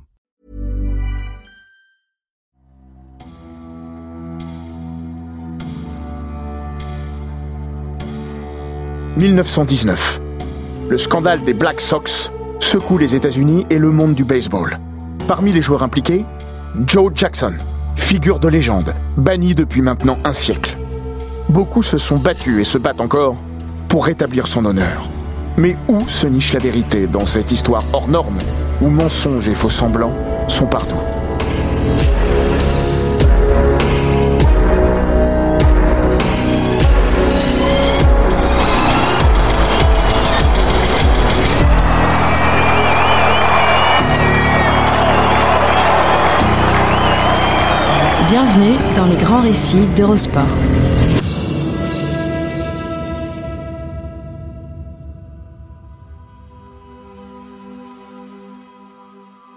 « 1919. Le scandale des Black Sox secoue les États-Unis et le monde du baseball. Parmi les joueurs impliqués, Joe Jackson, figure de légende, banni depuis maintenant un siècle. Beaucoup se sont battus et se battent encore pour rétablir son honneur. Mais où se niche la vérité dans cette histoire hors norme où mensonges et faux semblants sont partout? Bienvenue dans les grands récits d'Eurosport.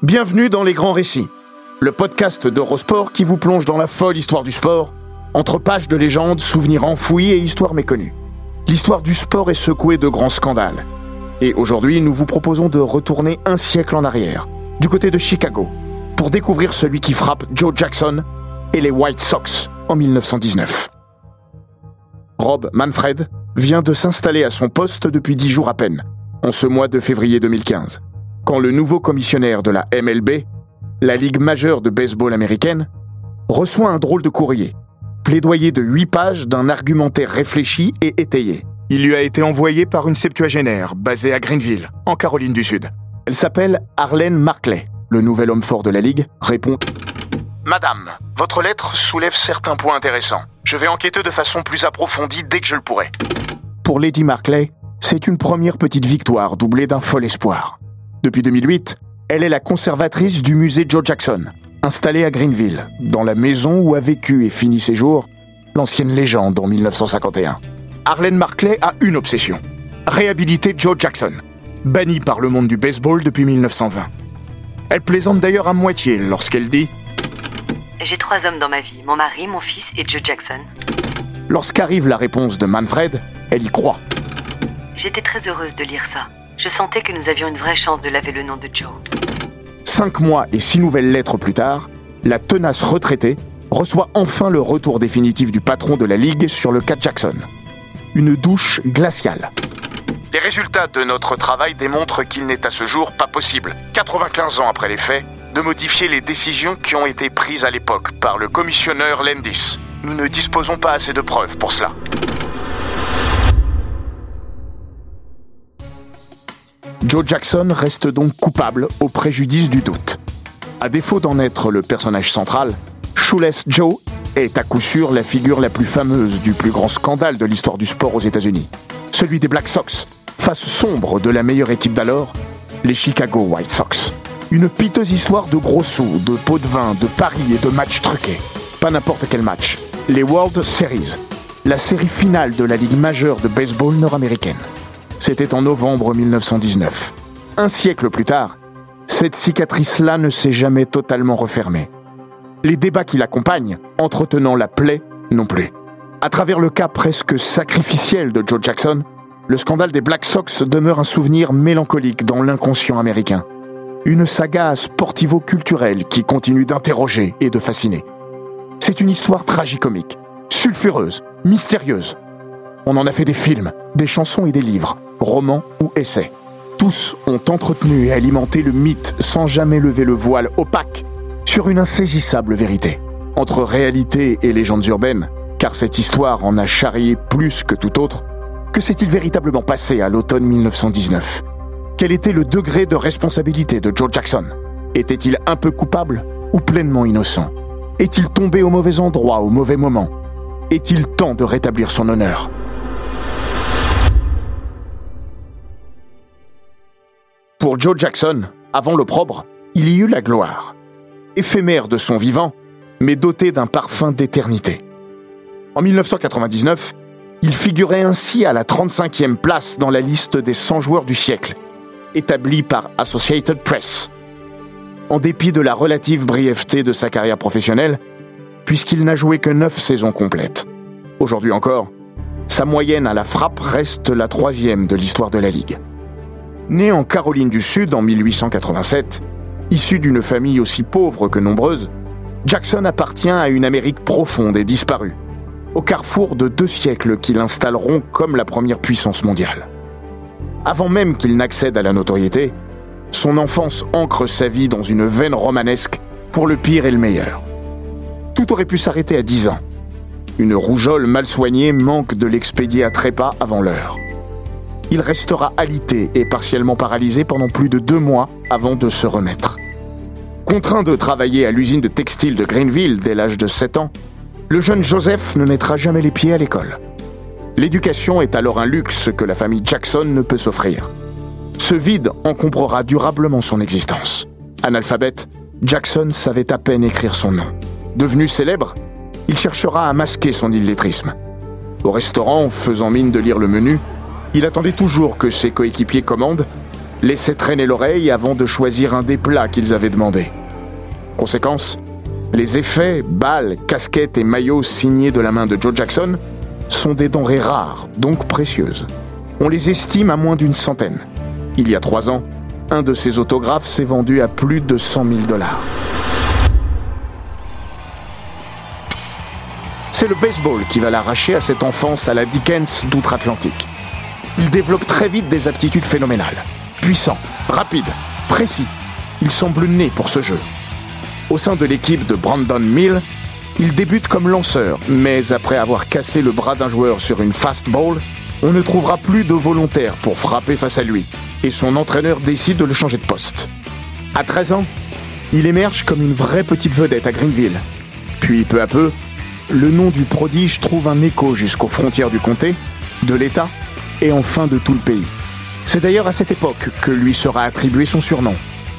Bienvenue dans les grands récits, le podcast d'Eurosport qui vous plonge dans la folle histoire du sport, entre pages de légendes, souvenirs enfouis et histoires méconnues. L'histoire du sport est secouée de grands scandales. Et aujourd'hui, nous vous proposons de retourner un siècle en arrière, du côté de Chicago, pour découvrir celui qui frappe Joe Jackson et les White Sox en 1919. Rob Manfred vient de s'installer à son poste depuis dix jours à peine, en ce mois de février 2015 quand le nouveau commissionnaire de la MLB, la Ligue majeure de baseball américaine, reçoit un drôle de courrier, plaidoyer de huit pages d'un argumentaire réfléchi et étayé. Il lui a été envoyé par une septuagénaire basée à Greenville, en Caroline du Sud. Elle s'appelle Arlene Markley. Le nouvel homme fort de la Ligue répond Madame, votre lettre soulève certains points intéressants. Je vais enquêter de façon plus approfondie dès que je le pourrai. Pour Lady Markley, c'est une première petite victoire doublée d'un fol espoir. Depuis 2008, elle est la conservatrice du musée Joe Jackson, installée à Greenville, dans la maison où a vécu et fini ses jours l'ancienne légende en 1951. Arlene Markley a une obsession réhabiliter Joe Jackson, banni par le monde du baseball depuis 1920. Elle plaisante d'ailleurs à moitié lorsqu'elle dit J'ai trois hommes dans ma vie, mon mari, mon fils et Joe Jackson. Lorsqu'arrive la réponse de Manfred, elle y croit. J'étais très heureuse de lire ça. Je sentais que nous avions une vraie chance de laver le nom de Joe. Cinq mois et six nouvelles lettres plus tard, la tenace retraitée reçoit enfin le retour définitif du patron de la Ligue sur le cas Jackson. Une douche glaciale. Les résultats de notre travail démontrent qu'il n'est à ce jour pas possible, 95 ans après les faits, de modifier les décisions qui ont été prises à l'époque par le commissionneur Landis. Nous ne disposons pas assez de preuves pour cela. Joe Jackson reste donc coupable au préjudice du doute. À défaut d'en être le personnage central, Shoeless Joe est à coup sûr la figure la plus fameuse du plus grand scandale de l'histoire du sport aux États-Unis. Celui des Black Sox, face sombre de la meilleure équipe d'alors, les Chicago White Sox. Une piteuse histoire de gros sous, de pots de vin, de paris et de matchs truqués. Pas n'importe quel match. Les World Series, la série finale de la Ligue majeure de baseball nord-américaine. C'était en novembre 1919. Un siècle plus tard, cette cicatrice-là ne s'est jamais totalement refermée. Les débats qui l'accompagnent, entretenant la plaie, non plus. À travers le cas presque sacrificiel de Joe Jackson, le scandale des Black Sox demeure un souvenir mélancolique dans l'inconscient américain. Une saga sportivo-culturelle qui continue d'interroger et de fasciner. C'est une histoire tragicomique, sulfureuse, mystérieuse. On en a fait des films, des chansons et des livres romans ou essais. Tous ont entretenu et alimenté le mythe sans jamais lever le voile opaque sur une insaisissable vérité. Entre réalité et légendes urbaines, car cette histoire en a charrié plus que tout autre, que s'est-il véritablement passé à l'automne 1919 Quel était le degré de responsabilité de Joe Jackson? Était-il un peu coupable ou pleinement innocent? Est-il tombé au mauvais endroit au mauvais moment? Est-il temps de rétablir son honneur? Pour Joe Jackson, avant l'opprobre, il y eut la gloire. éphémère de son vivant, mais doté d'un parfum d'éternité. En 1999, il figurait ainsi à la 35e place dans la liste des 100 joueurs du siècle, établie par Associated Press. En dépit de la relative brièveté de sa carrière professionnelle, puisqu'il n'a joué que 9 saisons complètes. Aujourd'hui encore, sa moyenne à la frappe reste la troisième de l'histoire de la Ligue. Né en Caroline du Sud en 1887, issu d'une famille aussi pauvre que nombreuse, Jackson appartient à une Amérique profonde et disparue, au carrefour de deux siècles qui l'installeront comme la première puissance mondiale. Avant même qu'il n'accède à la notoriété, son enfance ancre sa vie dans une veine romanesque pour le pire et le meilleur. Tout aurait pu s'arrêter à 10 ans. Une rougeole mal soignée manque de l'expédier à trépas avant l'heure. Il restera alité et partiellement paralysé pendant plus de deux mois avant de se remettre. Contraint de travailler à l'usine de textile de Greenville dès l'âge de 7 ans, le jeune Joseph ne mettra jamais les pieds à l'école. L'éducation est alors un luxe que la famille Jackson ne peut s'offrir. Ce vide encombrera durablement son existence. Analphabète, Jackson savait à peine écrire son nom. Devenu célèbre, il cherchera à masquer son illettrisme. Au restaurant, faisant mine de lire le menu, il attendait toujours que ses coéquipiers commandent, laissaient traîner l'oreille avant de choisir un des plats qu'ils avaient demandé. Conséquence, les effets, balles, casquettes et maillots signés de la main de Joe Jackson sont des denrées rares, donc précieuses. On les estime à moins d'une centaine. Il y a trois ans, un de ces autographes s'est vendu à plus de 100 000 dollars. C'est le baseball qui va l'arracher à cette enfance à la Dickens d'outre-Atlantique. Il développe très vite des aptitudes phénoménales. Puissant, rapide, précis. Il semble né pour ce jeu. Au sein de l'équipe de Brandon Mill, il débute comme lanceur, mais après avoir cassé le bras d'un joueur sur une fastball, on ne trouvera plus de volontaire pour frapper face à lui, et son entraîneur décide de le changer de poste. À 13 ans, il émerge comme une vraie petite vedette à Greenville. Puis peu à peu, le nom du prodige trouve un écho jusqu'aux frontières du comté, de l'État et enfin de tout le pays. C'est d'ailleurs à cette époque que lui sera attribué son surnom,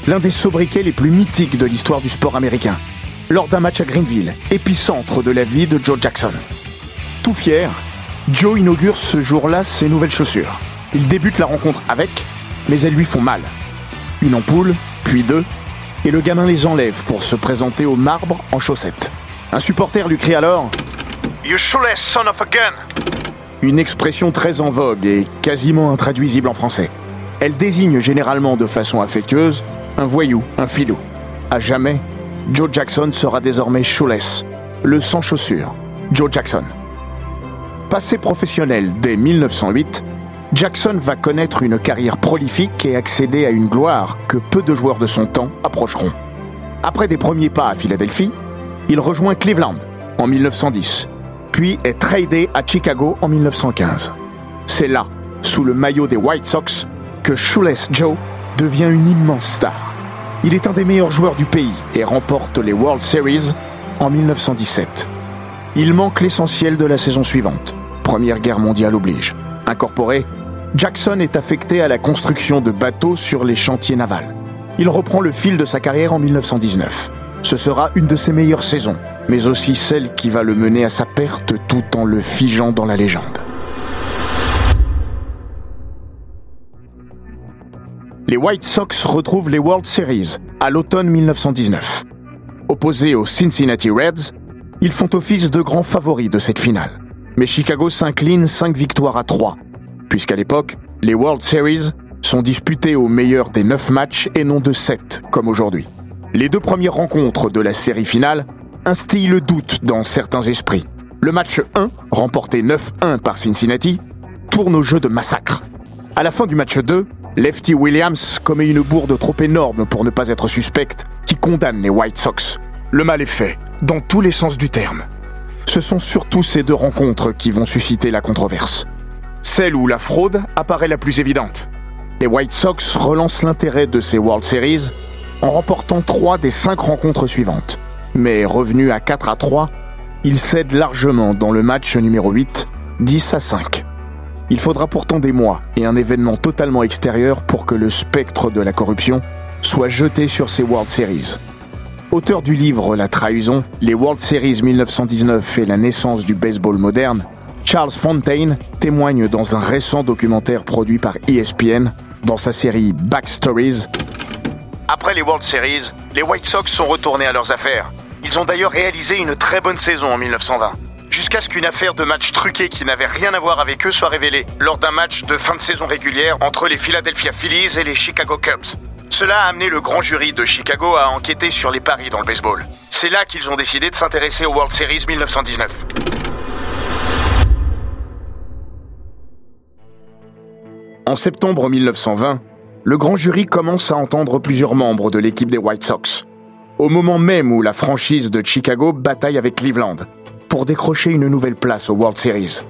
l'un des sobriquets les plus mythiques de l'histoire du sport américain, lors d'un match à Greenville, épicentre de la vie de Joe Jackson. Tout fier, Joe inaugure ce jour-là ses nouvelles chaussures. Il débute la rencontre avec, mais elles lui font mal. Une ampoule, puis deux, et le gamin les enlève pour se présenter au marbre en chaussettes. Un supporter lui crie alors You shoeless son of a gun Une expression très en vogue et quasiment intraduisible en français. Elle désigne généralement de façon affectueuse un voyou, un filou. À jamais, Joe Jackson sera désormais shoeless, le sans chaussures, Joe Jackson. Passé professionnel dès 1908, Jackson va connaître une carrière prolifique et accéder à une gloire que peu de joueurs de son temps approcheront. Après des premiers pas à Philadelphie, il rejoint Cleveland en 1910, puis est tradé à Chicago en 1915. C'est là, sous le maillot des White Sox, que Shoeless Joe devient une immense star. Il est un des meilleurs joueurs du pays et remporte les World Series en 1917. Il manque l'essentiel de la saison suivante. Première guerre mondiale oblige. Incorporé, Jackson est affecté à la construction de bateaux sur les chantiers navals. Il reprend le fil de sa carrière en 1919. Ce sera une de ses meilleures saisons, mais aussi celle qui va le mener à sa perte tout en le figeant dans la légende. Les White Sox retrouvent les World Series à l'automne 1919. Opposés aux Cincinnati Reds, ils font office de grands favoris de cette finale. Mais Chicago s'incline 5 victoires à 3, puisqu'à l'époque, les World Series sont disputés au meilleur des 9 matchs et non de 7, comme aujourd'hui. Les deux premières rencontres de la série finale instillent le doute dans certains esprits. Le match 1, remporté 9-1 par Cincinnati, tourne au jeu de massacre. À la fin du match 2, Lefty Williams commet une bourde trop énorme pour ne pas être suspecte qui condamne les White Sox. Le mal est fait, dans tous les sens du terme. Ce sont surtout ces deux rencontres qui vont susciter la controverse. Celle où la fraude apparaît la plus évidente. Les White Sox relancent l'intérêt de ces World Series en remportant trois des cinq rencontres suivantes. Mais revenu à 4 à 3, il cède largement dans le match numéro 8, 10 à 5. Il faudra pourtant des mois et un événement totalement extérieur pour que le spectre de la corruption soit jeté sur ces World Series. auteur du livre La trahison, les World Series 1919 et la naissance du baseball moderne, Charles Fontaine témoigne dans un récent documentaire produit par ESPN dans sa série Backstories. Après les World Series, les White Sox sont retournés à leurs affaires. Ils ont d'ailleurs réalisé une très bonne saison en 1920 jusqu'à ce qu'une affaire de match truqué qui n'avait rien à voir avec eux soit révélée lors d'un match de fin de saison régulière entre les Philadelphia Phillies et les Chicago Cubs. Cela a amené le grand jury de Chicago à enquêter sur les paris dans le baseball. C'est là qu'ils ont décidé de s'intéresser aux World Series 1919. En septembre 1920, le grand jury commence à entendre plusieurs membres de l'équipe des White Sox, au moment même où la franchise de Chicago bataille avec Cleveland pour décrocher une nouvelle place aux World Series.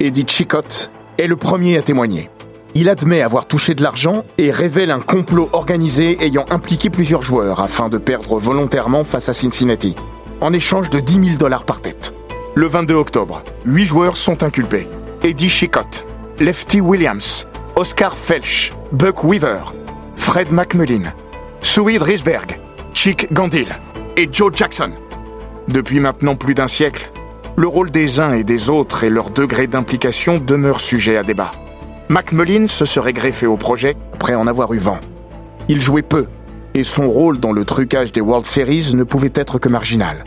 Eddie Chicot est le premier à témoigner. Il admet avoir touché de l'argent et révèle un complot organisé ayant impliqué plusieurs joueurs afin de perdre volontairement face à Cincinnati, en échange de 10 000 dollars par tête. Le 22 octobre, huit joueurs sont inculpés. Eddie Chicot, Lefty Williams, Oscar Felch, Buck Weaver, Fred McMullin, Suid Risberg, Chick Gandil et Joe Jackson. Depuis maintenant plus d'un siècle, le rôle des uns et des autres et leur degré d'implication demeurent sujets à débat. McMullin se serait greffé au projet après en avoir eu vent. Il jouait peu, et son rôle dans le trucage des World Series ne pouvait être que marginal.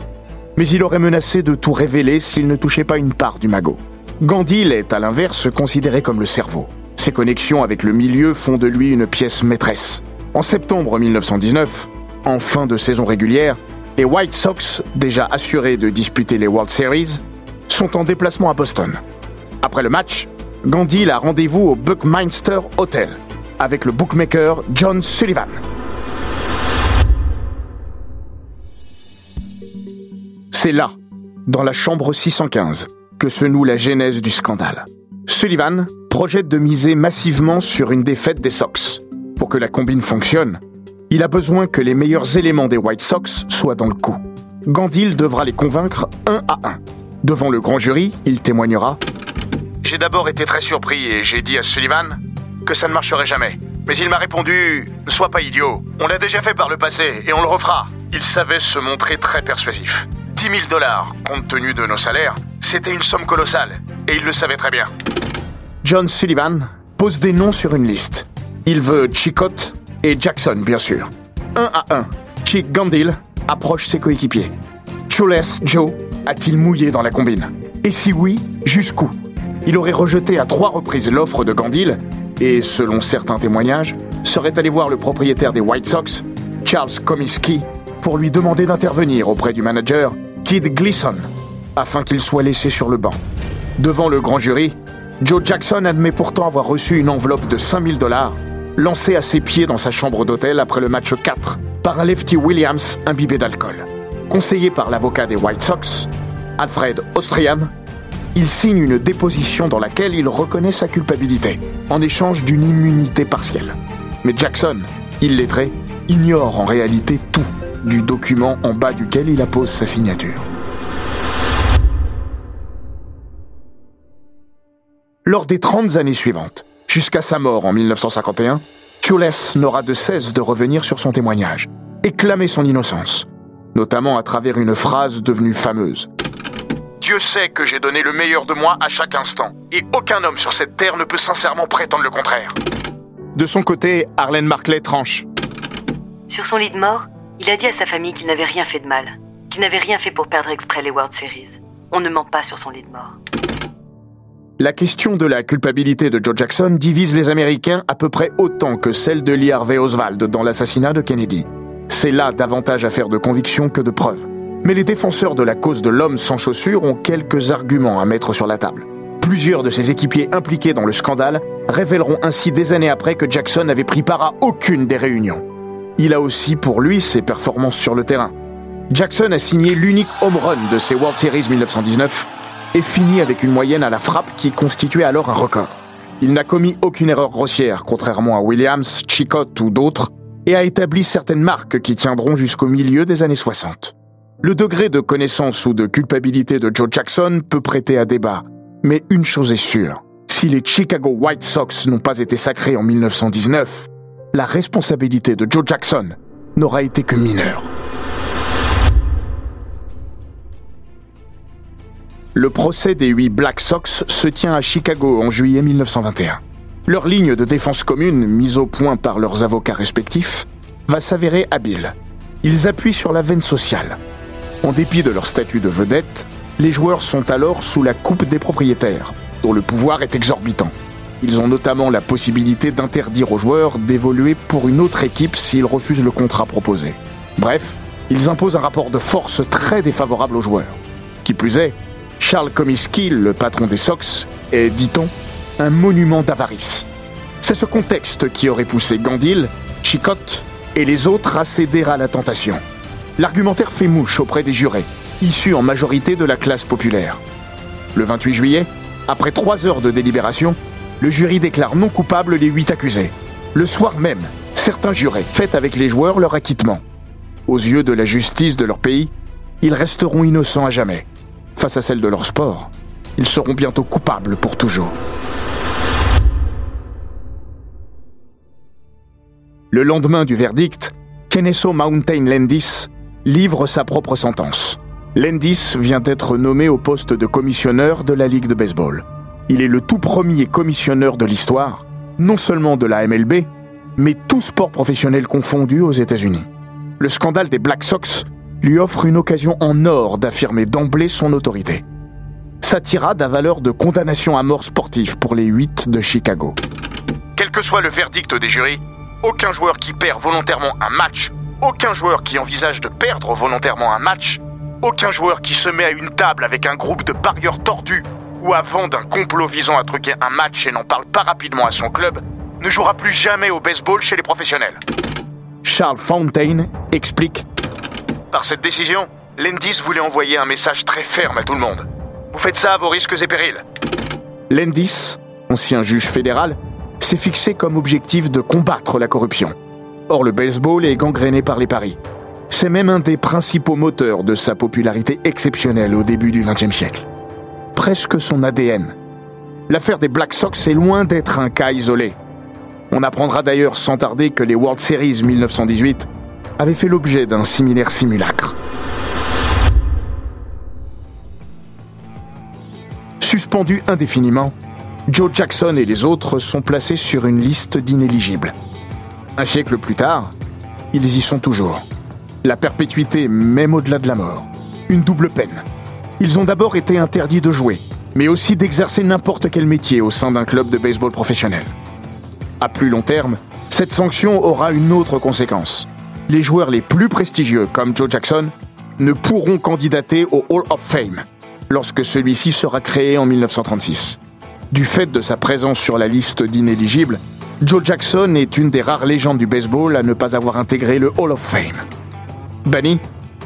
Mais il aurait menacé de tout révéler s'il ne touchait pas une part du magot. Gandhi est, à l'inverse, considéré comme le cerveau. Ses connexions avec le milieu font de lui une pièce maîtresse. En septembre 1919, en fin de saison régulière, les White Sox, déjà assurés de disputer les World Series, sont en déplacement à Boston. Après le match, Gandhi a rendez-vous au Buckminster Hotel avec le bookmaker John Sullivan. C'est là, dans la chambre 615, que se noue la genèse du scandale. Sullivan projette de miser massivement sur une défaite des Sox. Pour que la combine fonctionne, il a besoin que les meilleurs éléments des White Sox soient dans le coup. Gandil devra les convaincre un à un. Devant le grand jury, il témoignera J'ai d'abord été très surpris et j'ai dit à Sullivan que ça ne marcherait jamais. Mais il m'a répondu Ne sois pas idiot, on l'a déjà fait par le passé et on le refera. Il savait se montrer très persuasif. 10 000 dollars, compte tenu de nos salaires, c'était une somme colossale et il le savait très bien. John Sullivan pose des noms sur une liste. Il veut Chicotte, et Jackson, bien sûr. Un à un, Chick Gandil approche ses coéquipiers. Chules Joe a-t-il mouillé dans la combine? Et si oui, jusqu'où? Il aurait rejeté à trois reprises l'offre de Gandil et, selon certains témoignages, serait allé voir le propriétaire des White Sox, Charles Comiskey, pour lui demander d'intervenir auprès du manager, Kid Gleason, afin qu'il soit laissé sur le banc. Devant le grand jury, Joe Jackson admet pourtant avoir reçu une enveloppe de 5000 dollars lancé à ses pieds dans sa chambre d'hôtel après le match 4 par un lefty Williams imbibé d'alcool. Conseillé par l'avocat des White Sox, Alfred Austrian, il signe une déposition dans laquelle il reconnaît sa culpabilité, en échange d'une immunité partielle. Mais Jackson, illettré, ignore en réalité tout du document en bas duquel il appose sa signature. Lors des 30 années suivantes, Jusqu'à sa mort en 1951, Chules n'aura de cesse de revenir sur son témoignage et clamer son innocence, notamment à travers une phrase devenue fameuse. Dieu sait que j'ai donné le meilleur de moi à chaque instant, et aucun homme sur cette terre ne peut sincèrement prétendre le contraire. De son côté, Arlene Markley tranche. Sur son lit de mort, il a dit à sa famille qu'il n'avait rien fait de mal, qu'il n'avait rien fait pour perdre exprès les World Series. On ne ment pas sur son lit de mort. La question de la culpabilité de Joe Jackson divise les Américains à peu près autant que celle de Lee Harvey Oswald dans l'assassinat de Kennedy. C'est là davantage affaire de conviction que de preuves. Mais les défenseurs de la cause de l'homme sans chaussures ont quelques arguments à mettre sur la table. Plusieurs de ses équipiers impliqués dans le scandale révéleront ainsi des années après que Jackson n'avait pris part à aucune des réunions. Il a aussi pour lui ses performances sur le terrain. Jackson a signé l'unique home run de ses World Series 1919 et finit avec une moyenne à la frappe qui constituait alors un record. Il n'a commis aucune erreur grossière, contrairement à Williams, Chicot ou d'autres, et a établi certaines marques qui tiendront jusqu'au milieu des années 60. Le degré de connaissance ou de culpabilité de Joe Jackson peut prêter à débat, mais une chose est sûre, si les Chicago White Sox n'ont pas été sacrés en 1919, la responsabilité de Joe Jackson n'aura été que mineure. Le procès des huit Black Sox se tient à Chicago en juillet 1921. Leur ligne de défense commune, mise au point par leurs avocats respectifs, va s'avérer habile. Ils appuient sur la veine sociale. En dépit de leur statut de vedette, les joueurs sont alors sous la coupe des propriétaires, dont le pouvoir est exorbitant. Ils ont notamment la possibilité d'interdire aux joueurs d'évoluer pour une autre équipe s'ils refusent le contrat proposé. Bref, ils imposent un rapport de force très défavorable aux joueurs. Qui plus est, Charles Comiskey, le patron des Sox, est, dit-on, un monument d'avarice. C'est ce contexte qui aurait poussé Gandil, Chicotte et les autres à céder à la tentation. L'argumentaire fait mouche auprès des jurés, issus en majorité de la classe populaire. Le 28 juillet, après trois heures de délibération, le jury déclare non coupable les huit accusés. Le soir même, certains jurés fêtent avec les joueurs leur acquittement. Aux yeux de la justice de leur pays, ils resteront innocents à jamais. Face à celle de leur sport, ils seront bientôt coupables pour toujours. Le lendemain du verdict, Kennesaw Mountain Landis livre sa propre sentence. Landis vient d'être nommé au poste de commissionneur de la Ligue de baseball. Il est le tout premier commissionneur de l'histoire, non seulement de la MLB, mais tout sport professionnel confondu aux États-Unis. Le scandale des Black Sox lui offre une occasion en or d'affirmer d'emblée son autorité. Sa tirade a valeur de condamnation à mort sportive pour les 8 de Chicago. Quel que soit le verdict des jurys, aucun joueur qui perd volontairement un match, aucun joueur qui envisage de perdre volontairement un match, aucun joueur qui se met à une table avec un groupe de parieurs tordus ou avant d'un complot visant à truquer un match et n'en parle pas rapidement à son club, ne jouera plus jamais au baseball chez les professionnels. Charles Fountain explique Par cette décision, Landis voulait envoyer un message très ferme à tout le monde. Vous faites ça à vos risques et périls. Landis, ancien juge fédéral, s'est fixé comme objectif de combattre la corruption. Or, le baseball est gangréné par les paris. C'est même un des principaux moteurs de sa popularité exceptionnelle au début du XXe siècle. Presque son ADN. L'affaire des Black Sox est loin d'être un cas isolé. On apprendra d'ailleurs sans tarder que les World Series 1918 avaient fait l'objet d'un similaire simulacre. Suspendus indéfiniment, Joe Jackson et les autres sont placés sur une liste d'inéligibles. Un siècle plus tard, ils y sont toujours. La perpétuité, même au-delà de la mort. Une double peine. Ils ont d'abord été interdits de jouer, mais aussi d'exercer n'importe quel métier au sein d'un club de baseball professionnel. À plus long terme, cette sanction aura une autre conséquence. Les joueurs les plus prestigieux, comme Joe Jackson, ne pourront candidater au Hall of Fame lorsque celui-ci sera créé en 1936. Du fait de sa présence sur la liste d'inéligibles, Joe Jackson est une des rares légendes du baseball à ne pas avoir intégré le Hall of Fame. Benny,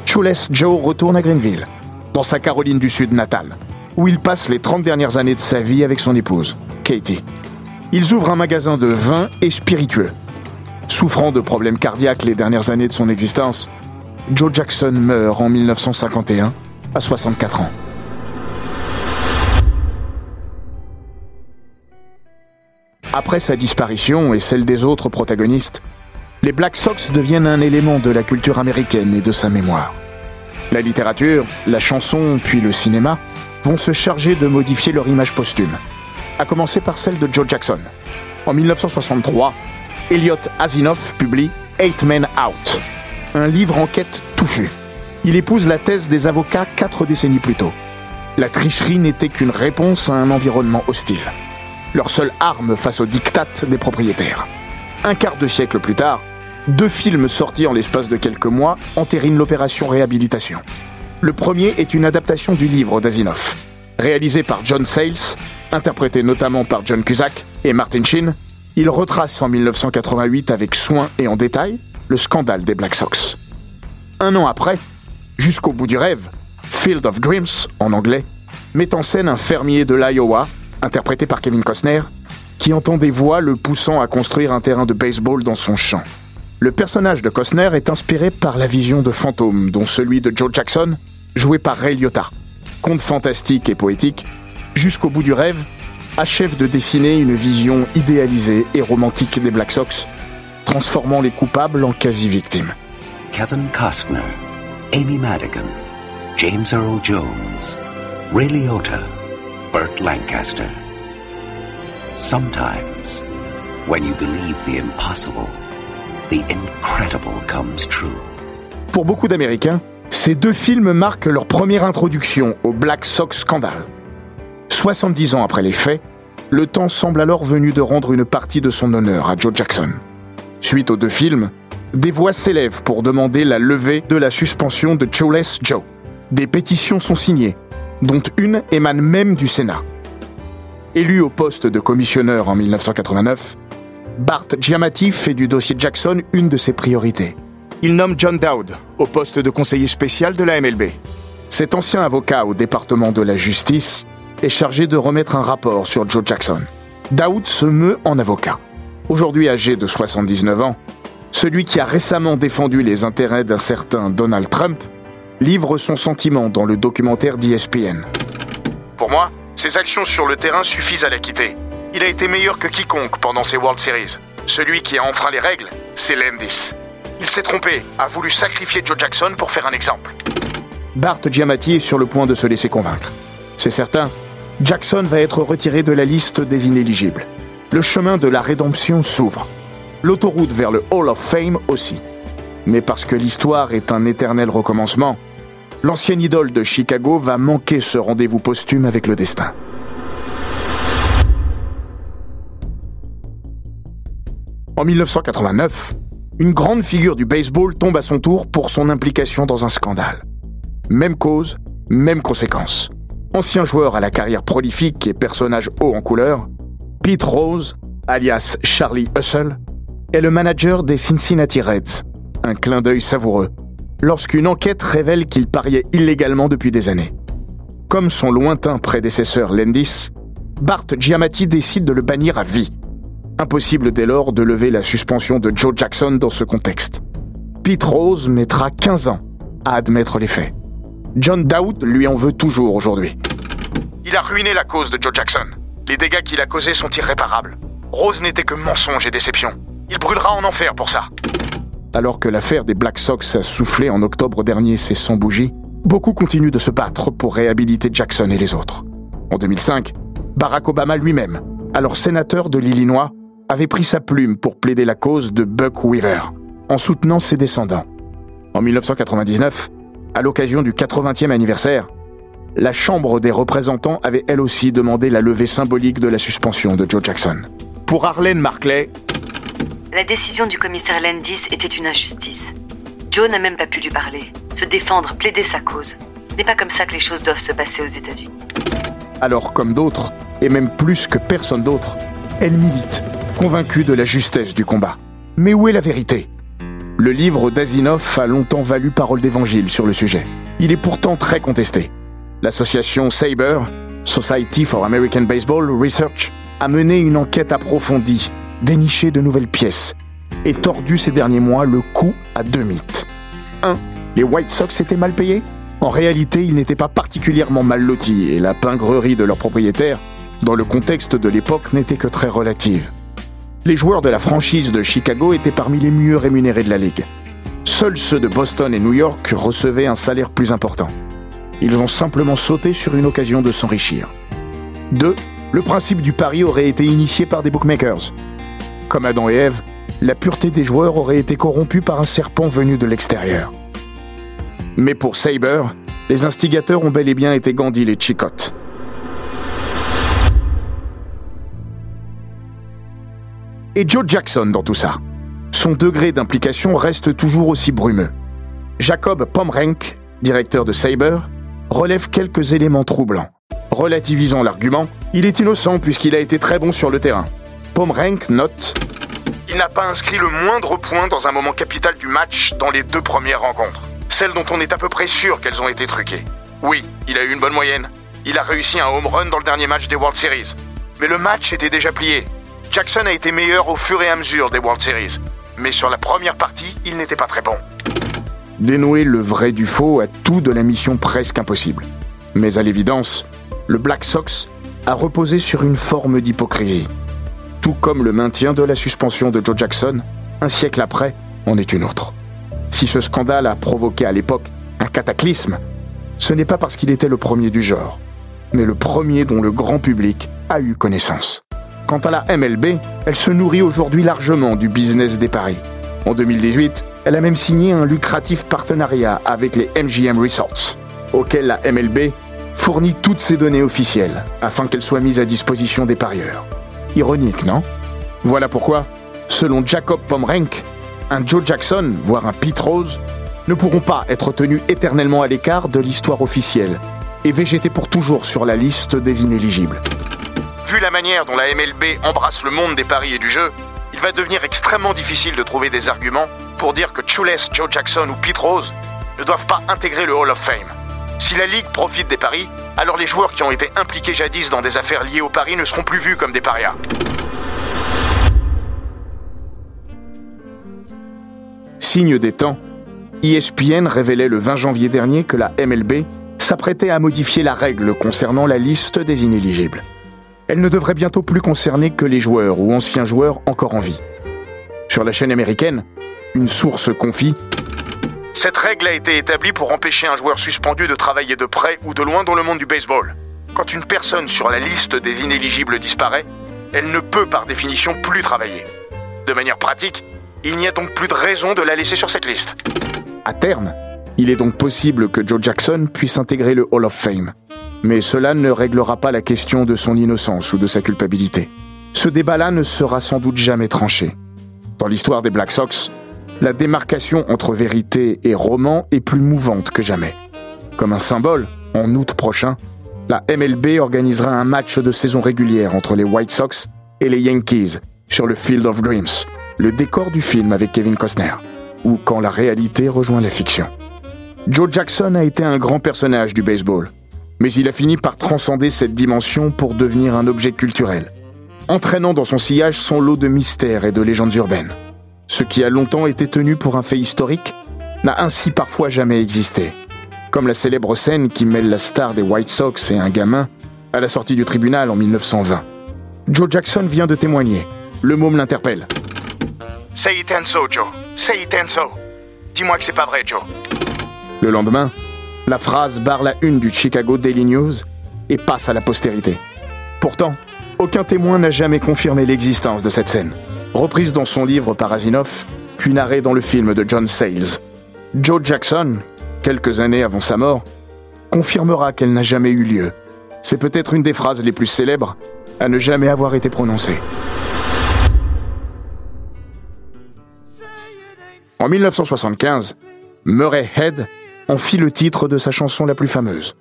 Shoeless Joe retourne à Greenville, dans sa Caroline du Sud natale, où il passe les 30 dernières années de sa vie avec son épouse, Katie. Ils ouvrent un magasin de vin et spiritueux. Souffrant de problèmes cardiaques les dernières années de son existence, Joe Jackson meurt en 1951 à 64 ans. Après sa disparition et celle des autres protagonistes, les Black Sox deviennent un élément de la culture américaine et de sa mémoire. La littérature, la chanson, puis le cinéma vont se charger de modifier leur image posthume à commencer par celle de Joe Jackson. En 1963, Elliot Asinoff publie Eight Men Out, un livre enquête touffu. Il épouse la thèse des avocats quatre décennies plus tôt. La tricherie n'était qu'une réponse à un environnement hostile. Leur seule arme face aux dictates des propriétaires. Un quart de siècle plus tard, deux films sortis en l'espace de quelques mois entérinent l'opération réhabilitation. Le premier est une adaptation du livre d'Asinoff, Réalisé par John Sayles, interprété notamment par John Cusack et Martin Sheen, il retrace en 1988 avec soin et en détail le scandale des Black Sox. Un an après, jusqu'au bout du rêve, Field of Dreams, en anglais, met en scène un fermier de l'Iowa, interprété par Kevin Costner, qui entend des voix le poussant à construire un terrain de baseball dans son champ. Le personnage de Costner est inspiré par la vision de fantômes, dont celui de Joe Jackson, joué par Ray Liotta conte fantastique et poétique, jusqu'au bout du rêve, achève de dessiner une vision idéalisée et romantique des Black Sox, transformant les coupables en quasi-victimes. Kevin Costner, Amy Madigan, James Earl Jones, Ray Liotta, Burt Lancaster. Sometimes, when you believe the impossible, the incredible comes true. Pour beaucoup d'Américains, ces deux films marquent leur première introduction au Black Sox scandale. 70 ans après les faits, le temps semble alors venu de rendre une partie de son honneur à Joe Jackson. Suite aux deux films, des voix s'élèvent pour demander la levée de la suspension de Chowless Joe. Des pétitions sont signées, dont une émane même du Sénat. Élu au poste de commissionneur en 1989, Bart Giamatti fait du dossier Jackson une de ses priorités. Il nomme John Dowd au poste de conseiller spécial de la MLB. Cet ancien avocat au département de la justice est chargé de remettre un rapport sur Joe Jackson. Dowd se meut en avocat. Aujourd'hui âgé de 79 ans, celui qui a récemment défendu les intérêts d'un certain Donald Trump livre son sentiment dans le documentaire d'ESPN. Pour moi, ses actions sur le terrain suffisent à l'acquitter. Il a été meilleur que quiconque pendant ces World Series. Celui qui a enfreint les règles, c'est Landis. Il s'est trompé, a voulu sacrifier Joe Jackson pour faire un exemple. Bart Giamatti est sur le point de se laisser convaincre. C'est certain, Jackson va être retiré de la liste des inéligibles. Le chemin de la rédemption s'ouvre. L'autoroute vers le Hall of Fame aussi. Mais parce que l'histoire est un éternel recommencement, l'ancienne idole de Chicago va manquer ce rendez-vous posthume avec le destin. En 1989, une grande figure du baseball tombe à son tour pour son implication dans un scandale. Même cause, même conséquence. Ancien joueur à la carrière prolifique et personnage haut en couleur, Pete Rose, alias Charlie Hustle, est le manager des Cincinnati Reds. Un clin d'œil savoureux, lorsqu'une enquête révèle qu'il pariait illégalement depuis des années. Comme son lointain prédécesseur Landis, Bart Giamatti décide de le bannir à vie. Impossible dès lors de lever la suspension de Joe Jackson dans ce contexte. Pete Rose mettra 15 ans à admettre les faits. John Dowd lui en veut toujours aujourd'hui. Il a ruiné la cause de Joe Jackson. Les dégâts qu'il a causés sont irréparables. Rose n'était que mensonge et déception. Il brûlera en enfer pour ça. Alors que l'affaire des Black Sox a soufflé en octobre dernier ses 100 bougies, beaucoup continuent de se battre pour réhabiliter Jackson et les autres. En 2005, Barack Obama lui-même, alors sénateur de l'Illinois, avait pris sa plume pour plaider la cause de Buck Weaver, en soutenant ses descendants. En 1999, à l'occasion du 80e anniversaire, la Chambre des représentants avait elle aussi demandé la levée symbolique de la suspension de Joe Jackson. Pour Arlene Markley, La décision du commissaire Landis était une injustice. Joe n'a même pas pu lui parler, se défendre, plaider sa cause. Ce n'est pas comme ça que les choses doivent se passer aux États-Unis. alors comme d'autres, et même plus que personne d'autre, elle milite, convaincue de la justesse du combat. Mais où est la vérité? Le livre d'Asinov a longtemps valu parole d'évangile sur le sujet. Il est pourtant très contesté. L'association Saber, Society for American Baseball Research, a mené une enquête approfondie, déniché de nouvelles pièces, et tordu ces derniers mois le coup à deux mythes. 1. Les White Sox étaient mal payés? En réalité, ils n'étaient pas particulièrement mal lotis, et la pingrerie de leurs propriétaires, dans le contexte de l'époque, n'était que très relative. Les joueurs de la franchise de Chicago étaient parmi les mieux rémunérés de la ligue. Seuls ceux de Boston et New York recevaient un salaire plus important. Ils ont simplement sauté sur une occasion de s'enrichir. 2. Le principe du pari aurait été initié par des bookmakers. Comme Adam et Ève, la pureté des joueurs aurait été corrompue par un serpent venu de l'extérieur. Mais pour Saber, les instigateurs ont bel et bien été Gandhi et Chicotte. Et Joe Jackson dans tout ça. Son degré d'implication reste toujours aussi brumeux. Jacob Pomrenk, directeur de Saber, relève quelques éléments troublants. Relativisant l'argument, il est innocent puisqu'il a été très bon sur le terrain. Pomrenk note Il n'a pas inscrit le moindre point dans un moment capital du match dans les deux premières rencontres. Celles dont on est à peu près sûr qu'elles ont été truquées. Oui, il a eu une bonne moyenne. Il a réussi un home run dans le dernier match des World Series. Mais le match était déjà plié. Jackson a été meilleur au fur et à mesure des World Series. Mais sur la première partie, il n'était pas très bon. Dénouer le vrai du faux a tout de la mission presque impossible. Mais à l'évidence, le Black Sox a reposé sur une forme d'hypocrisie. Tout comme le maintien de la suspension de Joe Jackson, un siècle après, en est une autre. Si ce scandale a provoqué à l'époque un cataclysme, ce n'est pas parce qu'il était le premier du genre, mais le premier dont le grand public a eu connaissance. Quant à la MLB, elle se nourrit aujourd'hui largement du business des paris. En 2018, elle a même signé un lucratif partenariat avec les MGM Resorts, auquel la MLB fournit toutes ses données officielles afin qu'elles soient mises à disposition des parieurs. Ironique, non? Voilà pourquoi, selon Jacob Pomrenk, un Joe Jackson, voire un Pete Rose, ne pourront pas être tenus éternellement à l'écart de l'histoire officielle et végéter pour toujours sur la liste des inéligibles. Vu la manière dont la MLB embrasse le monde des paris et du jeu, va devenir extrêmement difficile de trouver des arguments pour dire que Chules, Joe Jackson ou Pete Rose ne doivent pas intégrer le Hall of Fame. Si la Ligue profite des paris, alors les joueurs qui ont été impliqués jadis dans des affaires liées aux paris ne seront plus vus comme des parias. Signe des temps, ESPN révélait le 20 janvier dernier que la MLB s'apprêtait à modifier la règle concernant la liste des inéligibles. Elle ne devrait bientôt plus concerner que les joueurs ou anciens joueurs encore en vie. Sur la chaîne américaine, une source confie Cette règle a été établie pour empêcher un joueur suspendu de travailler de près ou de loin dans le monde du baseball. Quand une personne sur la liste des inéligibles disparaît, elle ne peut par définition plus travailler. De manière pratique, il n'y a donc plus de raison de la laisser sur cette liste. À terme, il est donc possible que Joe Jackson puisse intégrer le Hall of Fame. Mais cela ne réglera pas la question de son innocence ou de sa culpabilité. Ce débat-là ne sera sans doute jamais tranché. Dans l'histoire des Black Sox, la démarcation entre vérité et roman est plus mouvante que jamais. Comme un symbole, en août prochain, la MLB organisera un match de saison régulière entre les White Sox et les Yankees sur le Field of Dreams, le décor du film avec Kevin Costner, ou quand la réalité rejoint la fiction. Joe Jackson a été un grand personnage du baseball, mais il a fini par transcender cette dimension pour devenir un objet culturel, entraînant dans son sillage son lot de mystères et de légendes urbaines. Ce qui a longtemps été tenu pour un fait historique n'a ainsi parfois jamais existé, comme la célèbre scène qui mêle la star des White Sox et un gamin à la sortie du tribunal en 1920. Joe Jackson vient de témoigner. Le môme l'interpelle. Say it and so, Joe. Say it and so. Dis-moi que c'est pas vrai, Joe. Le lendemain, la phrase barre la une du Chicago Daily News et passe à la postérité. Pourtant, aucun témoin n'a jamais confirmé l'existence de cette scène, reprise dans son livre par Asimov, puis narrée dans le film de John Sayles. Joe Jackson, quelques années avant sa mort, confirmera qu'elle n'a jamais eu lieu. C'est peut-être une des phrases les plus célèbres à ne jamais avoir été prononcée. En 1975, Murray Head en fit le titre de sa chanson la plus fameuse.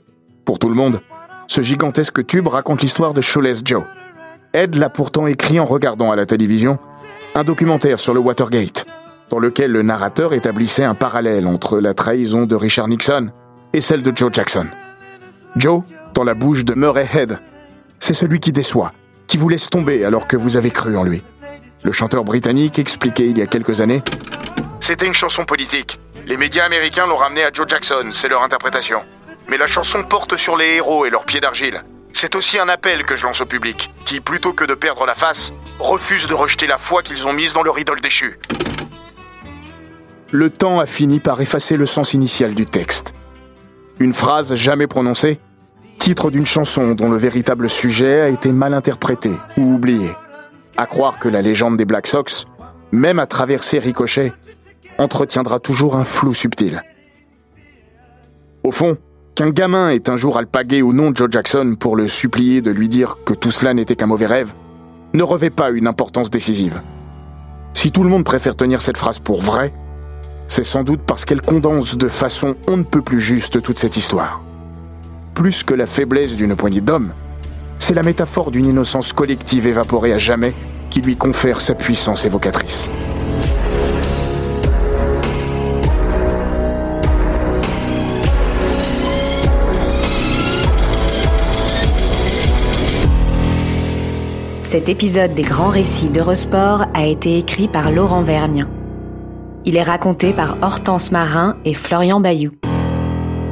Pour tout le monde, ce gigantesque tube raconte l'histoire de Shoeless Joe. Head l'a pourtant écrit en regardant à la télévision un documentaire sur le Watergate, dans lequel le narrateur établissait un parallèle entre la trahison de Richard Nixon et celle de Joe Jackson. Joe, dans la bouche de Murray Head, c'est celui qui déçoit, qui vous laisse tomber alors que vous avez cru en lui. Le chanteur britannique expliquait il y a quelques années C'était une chanson politique. Les médias américains l'ont ramené à Joe Jackson, c'est leur interprétation. Mais la chanson porte sur les héros et leurs pieds d'argile. C'est aussi un appel que je lance au public, qui, plutôt que de perdre la face, refuse de rejeter la foi qu'ils ont mise dans leur idole déchue. Le temps a fini par effacer le sens initial du texte. Une phrase jamais prononcée, titre d'une chanson dont le véritable sujet a été mal interprété ou oublié. À croire que la légende des Black Sox, même à travers ses ricochets, entretiendra toujours un flou subtil. Au fond, qu'un gamin ait un jour alpagué nom de Joe Jackson pour le supplier de lui dire que tout cela n'était qu'un mauvais rêve, ne revêt pas une importance décisive. Si tout le monde préfère tenir cette phrase pour vraie, c'est sans doute parce qu'elle condense de façon on ne peut plus juste toute cette histoire. Plus que la faiblesse d'une poignée d'hommes, c'est la métaphore d'une innocence collective évaporée à jamais qui lui confère sa puissance évocatrice. Cet épisode des grands récits d'Eurosport a été écrit par Laurent Vergne. Il est raconté par Hortense Marin et Florian Bayou.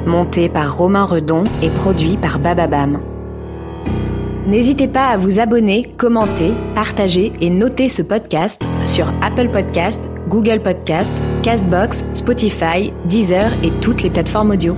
Monté par Romain Redon et produit par Bababam. N'hésitez pas à vous abonner, commenter, partager et noter ce podcast sur Apple Podcast, Google Podcast, Castbox, Spotify, Deezer et toutes les plateformes audio.